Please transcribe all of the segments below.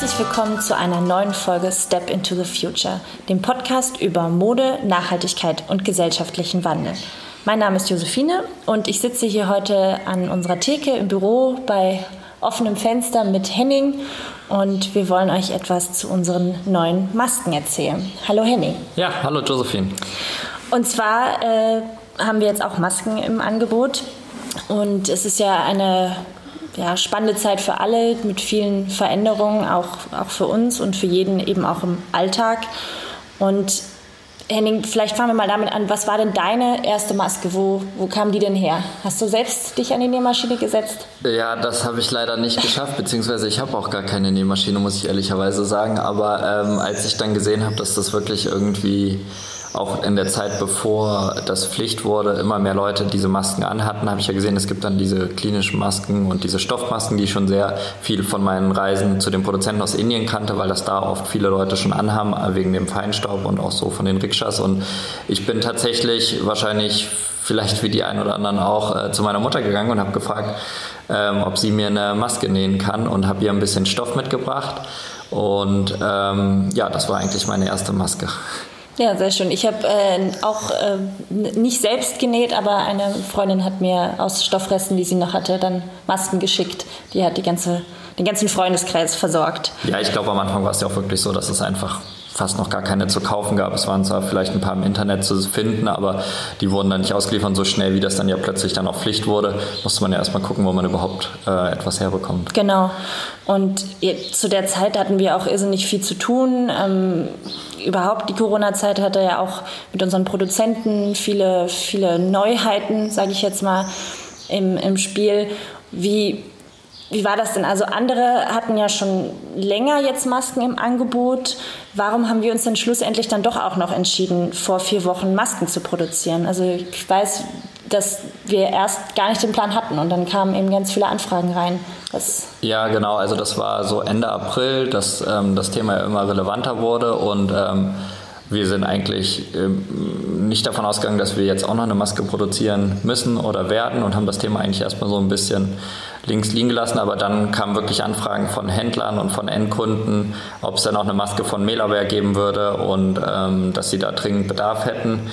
Herzlich willkommen zu einer neuen Folge Step into the Future, dem Podcast über Mode, Nachhaltigkeit und gesellschaftlichen Wandel. Mein Name ist Josephine und ich sitze hier heute an unserer Theke im Büro bei offenem Fenster mit Henning und wir wollen euch etwas zu unseren neuen Masken erzählen. Hallo Henning. Ja, hallo Josephine. Und zwar äh, haben wir jetzt auch Masken im Angebot und es ist ja eine ja, spannende Zeit für alle mit vielen Veränderungen, auch, auch für uns und für jeden eben auch im Alltag. Und Henning, vielleicht fangen wir mal damit an. Was war denn deine erste Maske? Wo, wo kam die denn her? Hast du selbst dich an die Nähmaschine gesetzt? Ja, das habe ich leider nicht geschafft, beziehungsweise ich habe auch gar keine Nähmaschine, muss ich ehrlicherweise sagen. Aber ähm, als ich dann gesehen habe, dass das wirklich irgendwie auch in der Zeit, bevor das Pflicht wurde, immer mehr Leute diese Masken anhatten, habe ich ja gesehen, es gibt dann diese klinischen Masken und diese Stoffmasken, die ich schon sehr viel von meinen Reisen zu den Produzenten aus Indien kannte, weil das da oft viele Leute schon anhaben, wegen dem Feinstaub und auch so von den Rikschas. Und ich bin tatsächlich wahrscheinlich vielleicht wie die einen oder anderen auch äh, zu meiner Mutter gegangen und habe gefragt, ähm, ob sie mir eine Maske nähen kann und habe ihr ein bisschen Stoff mitgebracht. Und ähm, ja, das war eigentlich meine erste Maske. Ja, sehr schön. Ich habe äh, auch äh, nicht selbst genäht, aber eine Freundin hat mir aus Stoffresten, die sie noch hatte, dann Masken geschickt. Die hat die ganze, den ganzen Freundeskreis versorgt. Ja, ich glaube, am Anfang war es ja auch wirklich so, dass es einfach fast noch gar keine zu kaufen gab. Es waren zwar vielleicht ein paar im Internet zu finden, aber die wurden dann nicht ausgeliefert. So schnell, wie das dann ja plötzlich dann auch Pflicht wurde, musste man ja erstmal gucken, wo man überhaupt äh, etwas herbekommt. Genau. Und zu der Zeit hatten wir auch irrsinnig viel zu tun. Ähm, überhaupt die Corona-Zeit hatte ja auch mit unseren Produzenten viele, viele Neuheiten, sage ich jetzt mal, im, im Spiel. Wie wie war das denn? Also andere hatten ja schon länger jetzt Masken im Angebot. Warum haben wir uns denn schlussendlich dann doch auch noch entschieden, vor vier Wochen Masken zu produzieren? Also ich weiß, dass wir erst gar nicht den Plan hatten und dann kamen eben ganz viele Anfragen rein. Das ja, genau. Also das war so Ende April, dass ähm, das Thema immer relevanter wurde und ähm, wir sind eigentlich ähm, nicht davon ausgegangen, dass wir jetzt auch noch eine Maske produzieren müssen oder werden und haben das Thema eigentlich erstmal so ein bisschen links liegen gelassen. Aber dann kamen wirklich Anfragen von Händlern und von Endkunden, ob es dann auch eine Maske von Melaware geben würde und ähm, dass sie da dringend Bedarf hätten.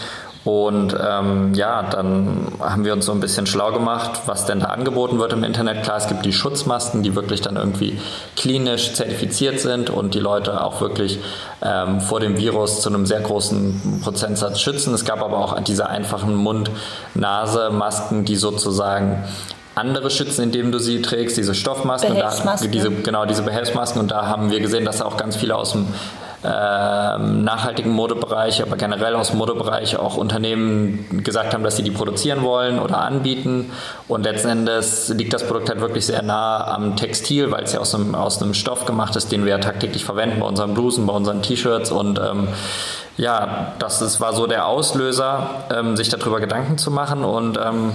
Und ähm, ja, dann haben wir uns so ein bisschen schlau gemacht, was denn da angeboten wird im Internet. Klar, es gibt die Schutzmasken, die wirklich dann irgendwie klinisch zertifiziert sind und die Leute auch wirklich ähm, vor dem Virus zu einem sehr großen Prozentsatz schützen. Es gab aber auch diese einfachen Mund-Nase-Masken, die sozusagen andere schützen, indem du sie trägst, diese Stoffmasken, da, diese, genau diese Behelfsmasken. Und da haben wir gesehen, dass auch ganz viele aus dem ähm, nachhaltigen Modebereich, aber generell aus Modebereich auch Unternehmen gesagt haben, dass sie die produzieren wollen oder anbieten. Und letzten Endes liegt das Produkt halt wirklich sehr nah am Textil, weil es ja aus einem, aus einem Stoff gemacht ist, den wir ja tagtäglich verwenden bei unseren Blusen, bei unseren T-Shirts und ähm, ja, das ist, war so der Auslöser, ähm, sich darüber Gedanken zu machen und ähm,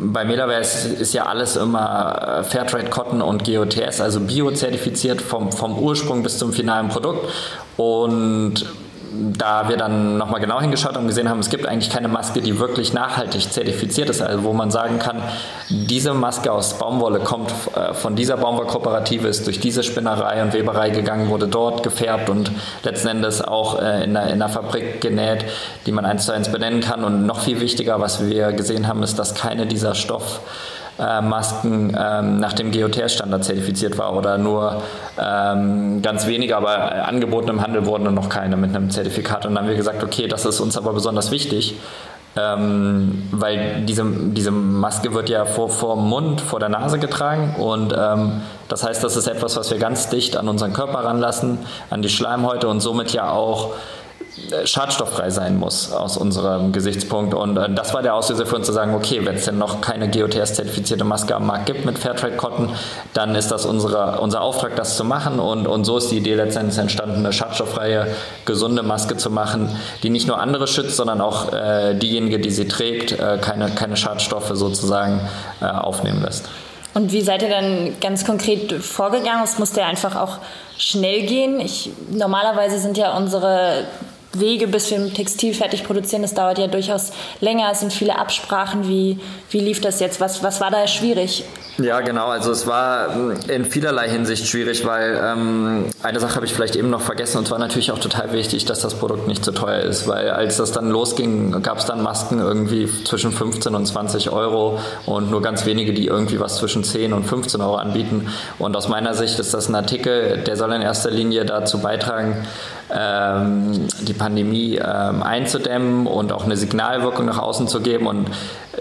bei ist, ist, ja alles immer äh, Fairtrade Cotton und GOTS, also biozertifiziert vom, vom Ursprung bis zum finalen Produkt. Und da wir dann nochmal genau hingeschaut und gesehen haben, es gibt eigentlich keine Maske, die wirklich nachhaltig zertifiziert ist, also wo man sagen kann, diese Maske aus Baumwolle kommt äh, von dieser Baumwollkooperative, ist durch diese Spinnerei und Weberei gegangen, wurde dort gefärbt und letzten Endes auch äh, in einer, Fabrik genäht, die man eins zu eins benennen kann. Und noch viel wichtiger, was wir gesehen haben, ist, dass keine dieser Stoff äh, Masken ähm, nach dem GOTS-Standard zertifiziert war oder nur ähm, ganz wenige, aber angeboten im Handel wurden noch keine mit einem Zertifikat. Und dann haben wir gesagt, okay, das ist uns aber besonders wichtig, ähm, weil diese, diese Maske wird ja vor, vor dem Mund, vor der Nase getragen und ähm, das heißt, das ist etwas, was wir ganz dicht an unseren Körper ranlassen, an die Schleimhäute und somit ja auch äh, schadstofffrei sein muss aus unserem Gesichtspunkt. Und äh, das war der Auslöser für uns zu sagen, okay, wenn es denn noch keine GOTS-zertifizierte Maske am Markt gibt mit Fairtrade Cotton, dann ist das unsere, unser Auftrag, das zu machen. Und, und so ist die Idee letztendlich entstanden, eine schadstofffreie, gesunde Maske zu machen, die nicht nur andere schützt, sondern auch äh, diejenige, die sie trägt, äh, keine, keine Schadstoffe sozusagen äh, aufnehmen lässt. Und wie seid ihr dann ganz konkret vorgegangen? Es musste ja einfach auch schnell gehen. Ich, normalerweise sind ja unsere Wege, bis wir ein Textil fertig produzieren, das dauert ja durchaus länger. Es sind viele Absprachen. Wie, wie lief das jetzt? Was, was war da schwierig? Ja, genau. Also es war ähm, in vielerlei Hinsicht schwierig, weil ähm, eine Sache habe ich vielleicht eben noch vergessen und zwar natürlich auch total wichtig, dass das Produkt nicht zu teuer ist, weil als das dann losging, gab es dann Masken irgendwie zwischen 15 und 20 Euro und nur ganz wenige, die irgendwie was zwischen 10 und 15 Euro anbieten. Und aus meiner Sicht ist das ein Artikel, der soll in erster Linie dazu beitragen, ähm, die Pandemie ähm, einzudämmen und auch eine Signalwirkung nach außen zu geben. Und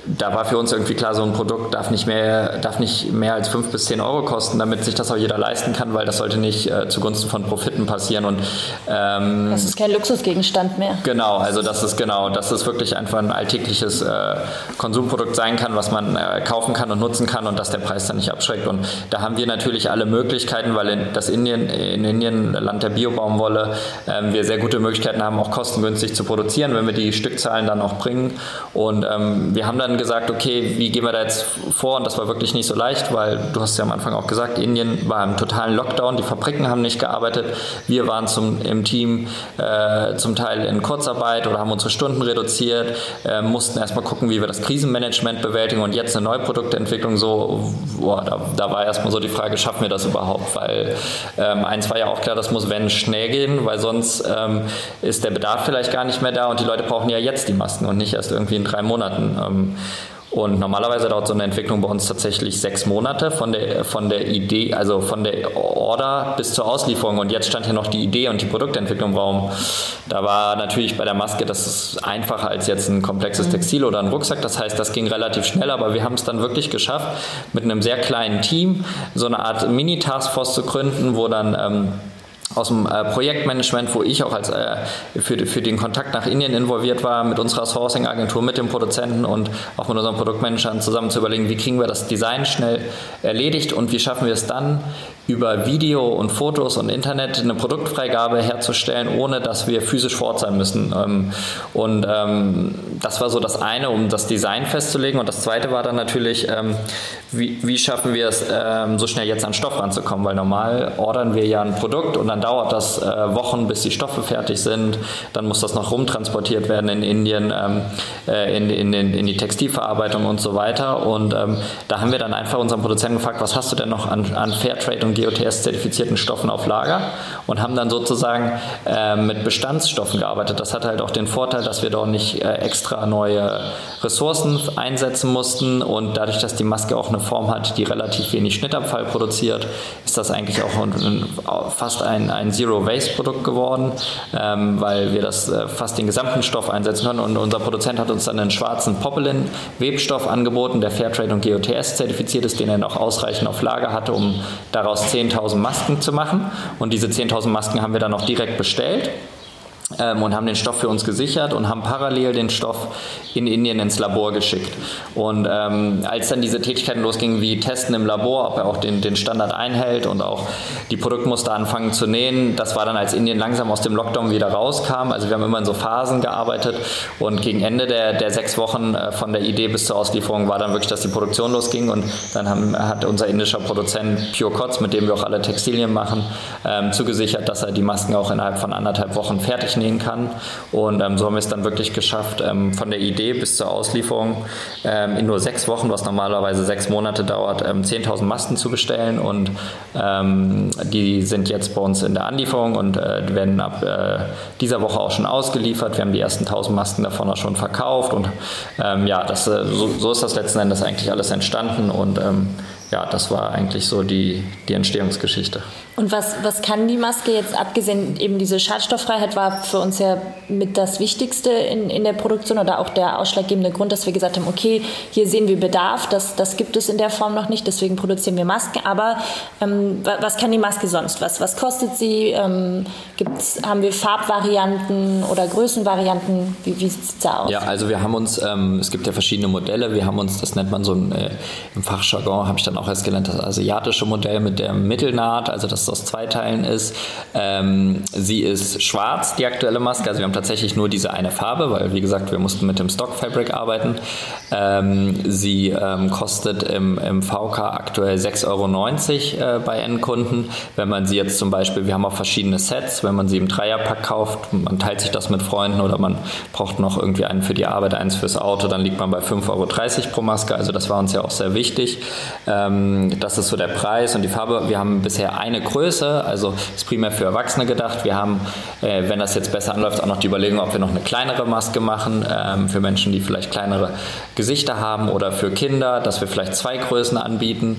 da war für uns irgendwie klar, so ein Produkt darf nicht mehr, darf nicht mehr als 5 bis 10 Euro kosten, damit sich das auch jeder leisten kann, weil das sollte nicht äh, zugunsten von Profiten passieren. Und, ähm, das ist kein Luxusgegenstand mehr. Genau, also das ist genau, dass es wirklich einfach ein alltägliches äh, Konsumprodukt sein kann, was man äh, kaufen kann und nutzen kann und dass der Preis dann nicht abschreckt. Und da haben wir natürlich alle Möglichkeiten, weil in, das Indien, in Indien, Land der Biobaumwolle, ähm, wir sehr gute Möglichkeiten haben, auch kostengünstig zu produzieren, wenn wir die Stückzahlen dann auch bringen. Und ähm, wir haben dann gesagt, okay, wie gehen wir da jetzt vor? Und das war wirklich nicht so leicht, weil du hast ja am Anfang auch gesagt, Indien war im totalen Lockdown, die Fabriken haben nicht gearbeitet. Wir waren zum, im Team äh, zum Teil in Kurzarbeit oder haben unsere Stunden reduziert, äh, mussten erstmal gucken, wie wir das Krisenmanagement bewältigen und jetzt eine neue Produktentwicklung so, boah, da, da war erstmal so die Frage, schaffen wir das überhaupt? Weil ähm, eins war ja auch klar, das muss wenn schnell gehen, weil sonst ähm, ist der Bedarf vielleicht gar nicht mehr da und die Leute brauchen ja jetzt die Masken und nicht erst irgendwie in drei Monaten. Ähm, und normalerweise dauert so eine Entwicklung bei uns tatsächlich sechs Monate von der, von der Idee, also von der Order bis zur Auslieferung. Und jetzt stand hier noch die Idee und die Produktentwicklung im Raum. Da war natürlich bei der Maske, das ist einfacher als jetzt ein komplexes Textil oder ein Rucksack. Das heißt, das ging relativ schnell, aber wir haben es dann wirklich geschafft, mit einem sehr kleinen Team so eine Art Mini-Taskforce zu gründen, wo dann ähm, aus dem äh, Projektmanagement, wo ich auch als äh, für, für den Kontakt nach Indien involviert war, mit unserer Sourcing-Agentur, mit dem Produzenten und auch mit unseren Produktmanagern zusammen zu überlegen, wie kriegen wir das Design schnell erledigt und wie schaffen wir es dann, über Video und Fotos und Internet eine Produktfreigabe herzustellen, ohne dass wir physisch vor Ort sein müssen. Ähm, und ähm, das war so das eine, um das Design festzulegen. Und das zweite war dann natürlich, ähm, wie, wie schaffen wir es, so schnell jetzt an Stoff ranzukommen? Weil normal ordern wir ja ein Produkt und dann dauert das äh, Wochen, bis die Stoffe fertig sind. Dann muss das noch rumtransportiert werden in Indien, äh, in, in, in, die Textilverarbeitung und so weiter. Und da haben wir dann einfach unseren Produzenten gefragt, was hast du denn noch an, an Fairtrade und GOTS-zertifizierten Stoffen auf Lager und haben dann sozusagen äh, mit Bestandsstoffen gearbeitet. Das hat halt auch den Vorteil, dass wir dort nicht äh, extra neue Ressourcen einsetzen mussten und dadurch, dass die Maske auch eine Form hat, die relativ wenig Schnittabfall produziert, ist das eigentlich auch ein, ein, fast ein, ein Zero-Waste-Produkt geworden, ähm, weil wir das äh, fast den gesamten Stoff einsetzen können und unser Produzent hat uns dann einen schwarzen Popelin-Webstoff angeboten, der Fairtrade und GOTS zertifiziert ist, den er noch ausreichend auf Lager hatte, um daraus 10.000 Masken zu machen. Und diese 10.000 Masken haben wir dann auch direkt bestellt und haben den Stoff für uns gesichert und haben parallel den Stoff in Indien ins Labor geschickt. Und ähm, als dann diese Tätigkeiten losgingen, wie Testen im Labor, ob er auch den, den Standard einhält und auch die Produktmuster anfangen zu nähen, das war dann, als Indien langsam aus dem Lockdown wieder rauskam. Also wir haben immer in so Phasen gearbeitet und gegen Ende der, der sechs Wochen äh, von der Idee bis zur Auslieferung war dann wirklich, dass die Produktion losging und dann haben, hat unser indischer Produzent Pure Cots, mit dem wir auch alle Textilien machen, ähm, zugesichert, dass er die Masken auch innerhalb von anderthalb Wochen fertig nähen kann. Und ähm, so haben wir es dann wirklich geschafft, ähm, von der Idee bis zur Auslieferung ähm, in nur sechs Wochen, was normalerweise sechs Monate dauert, 10.000 ähm, Masken zu bestellen. Und ähm, die sind jetzt bei uns in der Anlieferung und äh, werden ab äh, dieser Woche auch schon ausgeliefert. Wir haben die ersten 1.000 Masken davon auch schon verkauft. Und ähm, ja, das, äh, so, so, ist das letzten Endes eigentlich alles entstanden. Und ja, das war eigentlich so die, die Entstehungsgeschichte. Und was, was kann die Maske jetzt, abgesehen eben diese Schadstofffreiheit war für uns ja mit das Wichtigste in, in der Produktion oder auch der ausschlaggebende Grund, dass wir gesagt haben, okay, hier sehen wir Bedarf, das, das gibt es in der Form noch nicht, deswegen produzieren wir Masken. Aber ähm, was kann die Maske sonst? Was, was kostet sie? Ähm, gibt's, haben wir Farbvarianten oder Größenvarianten? Wie, wie sieht es da aus? Ja, also wir haben uns, ähm, es gibt ja verschiedene Modelle, wir haben uns, das nennt man so ein, äh, im Fachjargon, habe ich dann auch erst gelernt, das asiatische Modell mit der Mittelnaht, also das es aus zwei Teilen ist. Ähm, sie ist schwarz, die aktuelle Maske. Also wir haben tatsächlich nur diese eine Farbe, weil wie gesagt, wir mussten mit dem Stock Fabric arbeiten. Ähm, sie ähm, kostet im, im VK aktuell 6,90 Euro äh, bei Endkunden. Wenn man sie jetzt zum Beispiel, wir haben auch verschiedene Sets, wenn man sie im Dreierpack kauft, man teilt sich das mit Freunden oder man braucht noch irgendwie einen für die Arbeit, eins fürs Auto, dann liegt man bei 5,30 Euro pro Maske. Also das war uns ja auch sehr wichtig. Ähm, das ist so der Preis und die Farbe. Wir haben bisher eine Größe, also ist primär für Erwachsene gedacht. Wir haben, äh, wenn das jetzt besser anläuft, auch noch die Überlegung, ob wir noch eine kleinere Maske machen ähm, für Menschen, die vielleicht kleinere Gesichter haben oder für Kinder, dass wir vielleicht zwei Größen anbieten.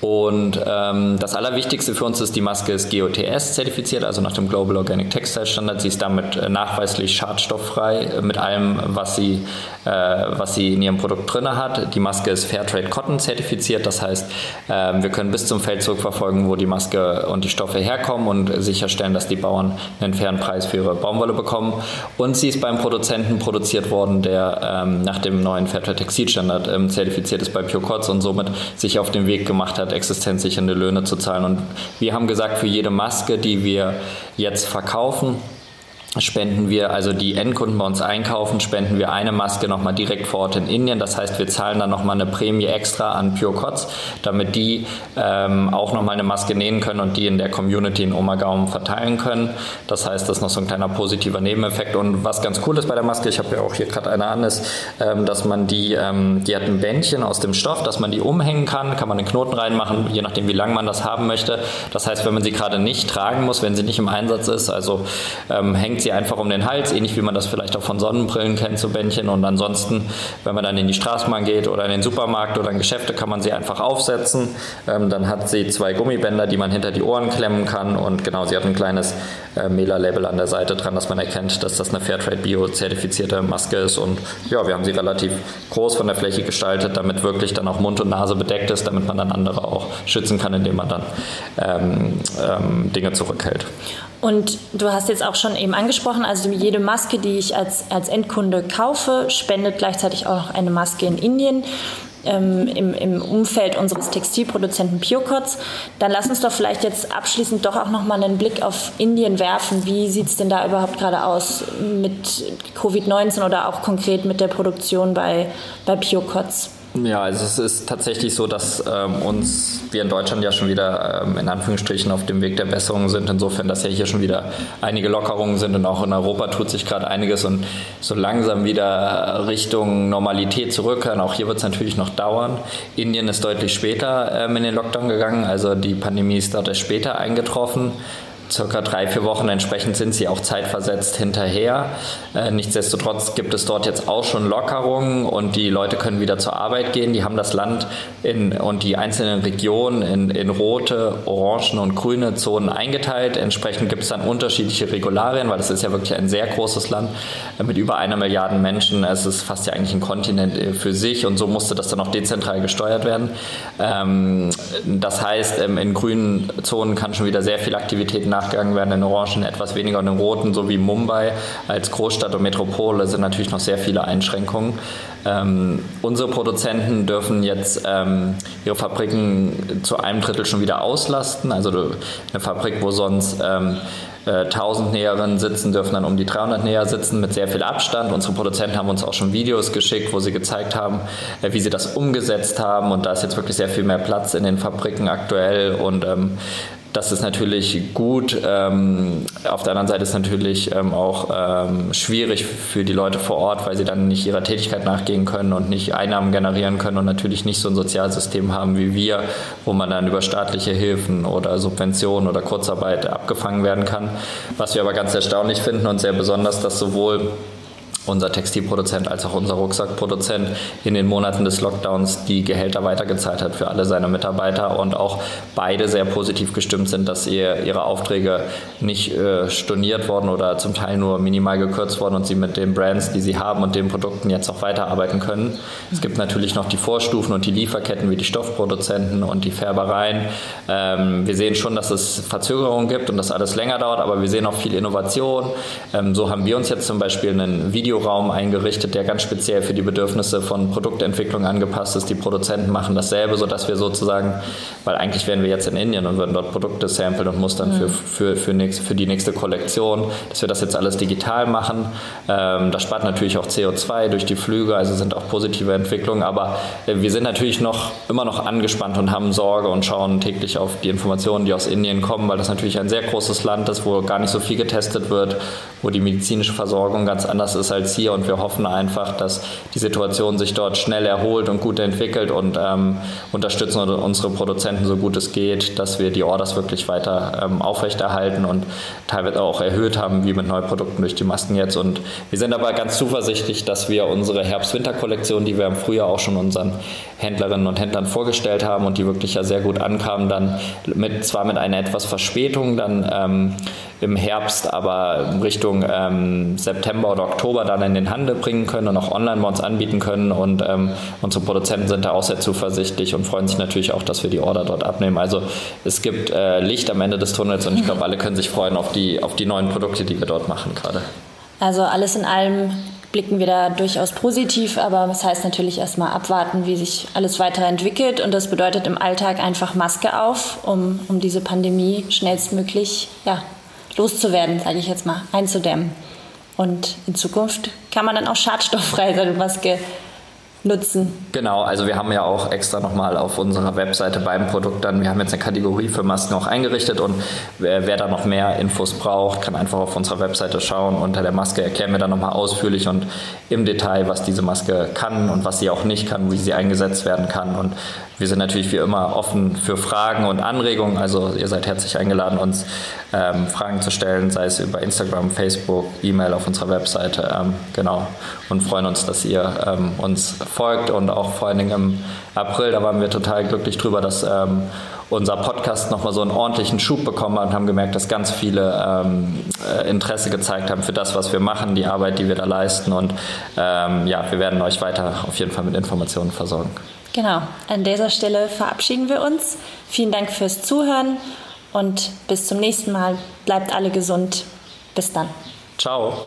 Und ähm, das Allerwichtigste für uns ist, die Maske ist GOTS zertifiziert, also nach dem Global Organic Textile Standard. Sie ist damit äh, nachweislich schadstofffrei äh, mit allem, was sie, äh, was sie in ihrem Produkt drin hat. Die Maske ist Fairtrade Cotton zertifiziert, das heißt, äh, wir können bis zum Feld zurückverfolgen, wo die Maske und die Stoffe herkommen und sicherstellen, dass die Bauern einen fairen Preis für ihre Baumwolle bekommen. Und sie ist beim Produzenten produziert worden, der ähm, nach dem neuen Fairtrade Textilstandard ähm, zertifiziert ist bei Pure Cots und somit sich auf den Weg gemacht hat, existenzsichernde Löhne zu zahlen. Und wir haben gesagt, für jede Maske, die wir jetzt verkaufen, spenden wir, also die Endkunden bei uns einkaufen, spenden wir eine Maske nochmal direkt vor Ort in Indien. Das heißt, wir zahlen dann nochmal eine Prämie extra an Pure Cots, damit die ähm, auch nochmal eine Maske nähen können und die in der Community in Omagaum verteilen können. Das heißt, das ist noch so ein kleiner positiver Nebeneffekt. Und was ganz cool ist bei der Maske, ich habe ja auch hier gerade eine an, ist, ähm, dass man die, ähm, die hat ein Bändchen aus dem Stoff, dass man die umhängen kann, kann man einen Knoten reinmachen, je nachdem, wie lang man das haben möchte. Das heißt, wenn man sie gerade nicht tragen muss, wenn sie nicht im Einsatz ist, also ähm, hängt sie einfach um den Hals, ähnlich wie man das vielleicht auch von Sonnenbrillen kennt, so Bändchen. Und ansonsten, wenn man dann in die Straßenbahn geht oder in den Supermarkt oder in Geschäfte, kann man sie einfach aufsetzen. Ähm, dann hat sie zwei Gummibänder, die man hinter die Ohren klemmen kann. Und genau, sie hat ein kleines äh, Mela-Label an der Seite dran, dass man erkennt, dass das eine Fairtrade Bio-zertifizierte Maske ist. Und ja, wir haben sie relativ groß von der Fläche gestaltet, damit wirklich dann auch Mund und Nase bedeckt ist, damit man dann andere auch schützen kann, indem man dann ähm, ähm, Dinge zurückhält. Und du hast jetzt auch schon eben angesprochen, also jede Maske, die ich als, als Endkunde kaufe, spendet gleichzeitig auch noch eine Maske in Indien. Ähm, im, im, Umfeld unseres Textilproduzenten Piocots. Dann lass uns doch vielleicht jetzt abschließend doch auch nochmal einen Blick auf Indien werfen. Wie sieht es denn da überhaupt gerade aus mit Covid-19 oder auch konkret mit der Produktion bei, bei Piocots? Ja, also es ist tatsächlich so, dass ähm, uns wir in Deutschland ja schon wieder ähm, in Anführungsstrichen auf dem Weg der Besserung sind. Insofern, dass ja hier schon wieder einige Lockerungen sind und auch in Europa tut sich gerade einiges und so langsam wieder Richtung Normalität zurückkehren. Auch hier wird es natürlich noch dauern. Indien ist deutlich später ähm, in den Lockdown gegangen, also die Pandemie ist dort erst später eingetroffen circa drei, vier Wochen. Entsprechend sind sie auch zeitversetzt hinterher. Äh, nichtsdestotrotz gibt es dort jetzt auch schon Lockerungen und die Leute können wieder zur Arbeit gehen. Die haben das Land in, und die einzelnen Regionen in, in rote, orangen und grüne Zonen eingeteilt. Entsprechend gibt es dann unterschiedliche Regularien, weil das ist ja wirklich ein sehr großes Land äh, mit über einer Milliarde Menschen. Es ist fast ja eigentlich ein Kontinent äh, für sich und so musste das dann auch dezentral gesteuert werden. Ähm, das heißt, ähm, in grünen Zonen kann schon wieder sehr viel Aktivität nachgegangen werden, in Orangen etwas weniger und in Roten, so wie Mumbai als Großstadt und Metropole sind natürlich noch sehr viele Einschränkungen. Ähm, unsere Produzenten dürfen jetzt ähm, ihre Fabriken zu einem Drittel schon wieder auslasten. Also eine Fabrik, wo sonst ähm, 1000 äh, Näherinnen sitzen, dürfen dann um die 300 Näher sitzen mit sehr viel Abstand. Unsere Produzenten haben uns auch schon Videos geschickt, wo sie gezeigt haben, äh, wie sie das umgesetzt haben. Und da ist jetzt wirklich sehr viel mehr Platz in den Fabriken aktuell. Und ähm, das ist natürlich gut. Ähm, auf der anderen Seite ist natürlich ähm, auch ähm, schwierig für die Leute vor Ort, weil sie dann nicht ihrer Tätigkeit nachgehen können und nicht Einnahmen generieren können und natürlich nicht so ein Sozialsystem haben wie wir, wo man dann über staatliche Hilfen oder Subventionen oder Kurzarbeit abgefangen werden kann. Was wir aber ganz erstaunlich finden und sehr besonders, dass sowohl unser Textilproduzent als auch unser Rucksackproduzent in den Monaten des Lockdowns die Gehälter weitergezahlt hat für alle seine Mitarbeiter und auch beide sehr positiv gestimmt sind, dass ihr, ihre Aufträge nicht äh, storniert worden oder zum Teil nur minimal gekürzt worden und sie mit den Brands, die sie haben und den Produkten jetzt auch weiterarbeiten können. Es gibt natürlich noch die Vorstufen und die Lieferketten wie die Stoffproduzenten und die Färbereien. Ähm, wir sehen schon, dass es Verzögerungen gibt und dass alles länger dauert, aber wir sehen auch viel Innovation. Ähm, so haben wir uns jetzt zum Beispiel ein Video Videoraum eingerichtet, der ganz speziell für die Bedürfnisse von Produktentwicklung angepasst ist. Die Produzenten machen dasselbe, sodass wir sozusagen, weil eigentlich wären wir jetzt in Indien und würden dort Produkte samplen und mustern mhm. für, für, für, nächst, für die nächste Kollektion, dass wir das jetzt alles digital machen. Ähm, das spart natürlich auch CO2 durch die Flüge, also sind auch positive Entwicklungen, aber äh, wir sind natürlich noch immer noch angespannt und haben Sorge und schauen täglich auf die Informationen, die aus Indien kommen, weil das natürlich ein sehr großes Land ist, wo gar nicht so viel getestet wird, wo die medizinische Versorgung ganz anders ist als hier und wir hoffen einfach, dass die Situation sich dort schnell erholt und gut entwickelt und ähm, unterstützen unsere Produzenten so gut es geht, dass wir die Orders wirklich weiter ähm, aufrechterhalten und teilweise auch erhöht haben, wie mit Neuprodukten durch die Masken jetzt. Und wir sind aber ganz zuversichtlich, dass wir unsere Herbst-Winter-Kollektion, die wir im Frühjahr auch schon unseren Händlerinnen und Händlern vorgestellt haben und die wirklich ja sehr gut ankamen, dann mit, zwar mit einer etwas Verspätung, dann ähm, im Herbst, aber Richtung ähm, September oder Oktober dann in den Handel bringen können und auch online bei uns anbieten können. Und ähm, unsere Produzenten sind da auch sehr zuversichtlich und freuen sich natürlich auch, dass wir die Order dort abnehmen. Also es gibt äh, Licht am Ende des Tunnels und ich glaube, alle können sich freuen auf die, auf die neuen Produkte, die wir dort machen gerade. Also alles in allem blicken wir da durchaus positiv, aber das heißt natürlich erstmal abwarten, wie sich alles weiterentwickelt. Und das bedeutet im Alltag einfach Maske auf, um, um diese Pandemie schnellstmöglich ja, loszuwerden, sage ich jetzt mal, einzudämmen. Und in Zukunft kann man dann auch schadstofffrei seine Maske nutzen. Genau, also wir haben ja auch extra nochmal auf unserer Webseite beim Produkt dann, wir haben jetzt eine Kategorie für Masken auch eingerichtet und wer, wer da noch mehr Infos braucht, kann einfach auf unserer Webseite schauen. Unter der Maske erklären wir dann nochmal ausführlich und im Detail, was diese Maske kann und was sie auch nicht kann, wie sie eingesetzt werden kann. Und wir sind natürlich wie immer offen für Fragen und Anregungen. Also ihr seid herzlich eingeladen, uns ähm, Fragen zu stellen, sei es über Instagram, Facebook, E-Mail auf unserer Webseite. Ähm, genau. Und freuen uns, dass ihr ähm, uns folgt und auch vor allen Dingen im April, da waren wir total glücklich drüber, dass ähm, unser Podcast nochmal so einen ordentlichen Schub bekommen hat und haben gemerkt, dass ganz viele ähm, äh, Interesse gezeigt haben für das, was wir machen, die Arbeit, die wir da leisten. Und ähm, ja, wir werden euch weiter auf jeden Fall mit Informationen versorgen. Genau, an dieser Stelle verabschieden wir uns. Vielen Dank fürs Zuhören und bis zum nächsten Mal. Bleibt alle gesund. Bis dann. Ciao.